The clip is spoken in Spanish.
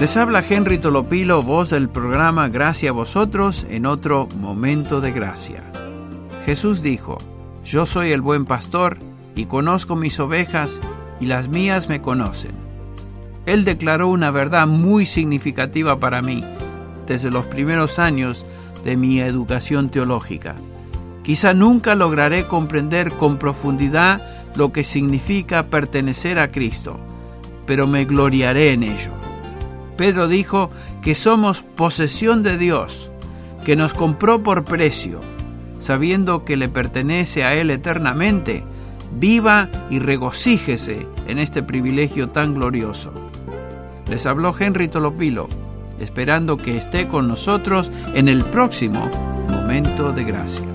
Les habla Henry Tolopilo, voz del programa Gracia a vosotros en otro momento de gracia. Jesús dijo, Yo soy el buen pastor y conozco mis ovejas y las mías me conocen. Él declaró una verdad muy significativa para mí desde los primeros años de mi educación teológica. Quizá nunca lograré comprender con profundidad lo que significa pertenecer a Cristo, pero me gloriaré en ello. Pedro dijo que somos posesión de Dios, que nos compró por precio, sabiendo que le pertenece a Él eternamente, viva y regocíjese en este privilegio tan glorioso. Les habló Henry Tolopilo, esperando que esté con nosotros en el próximo momento de gracia.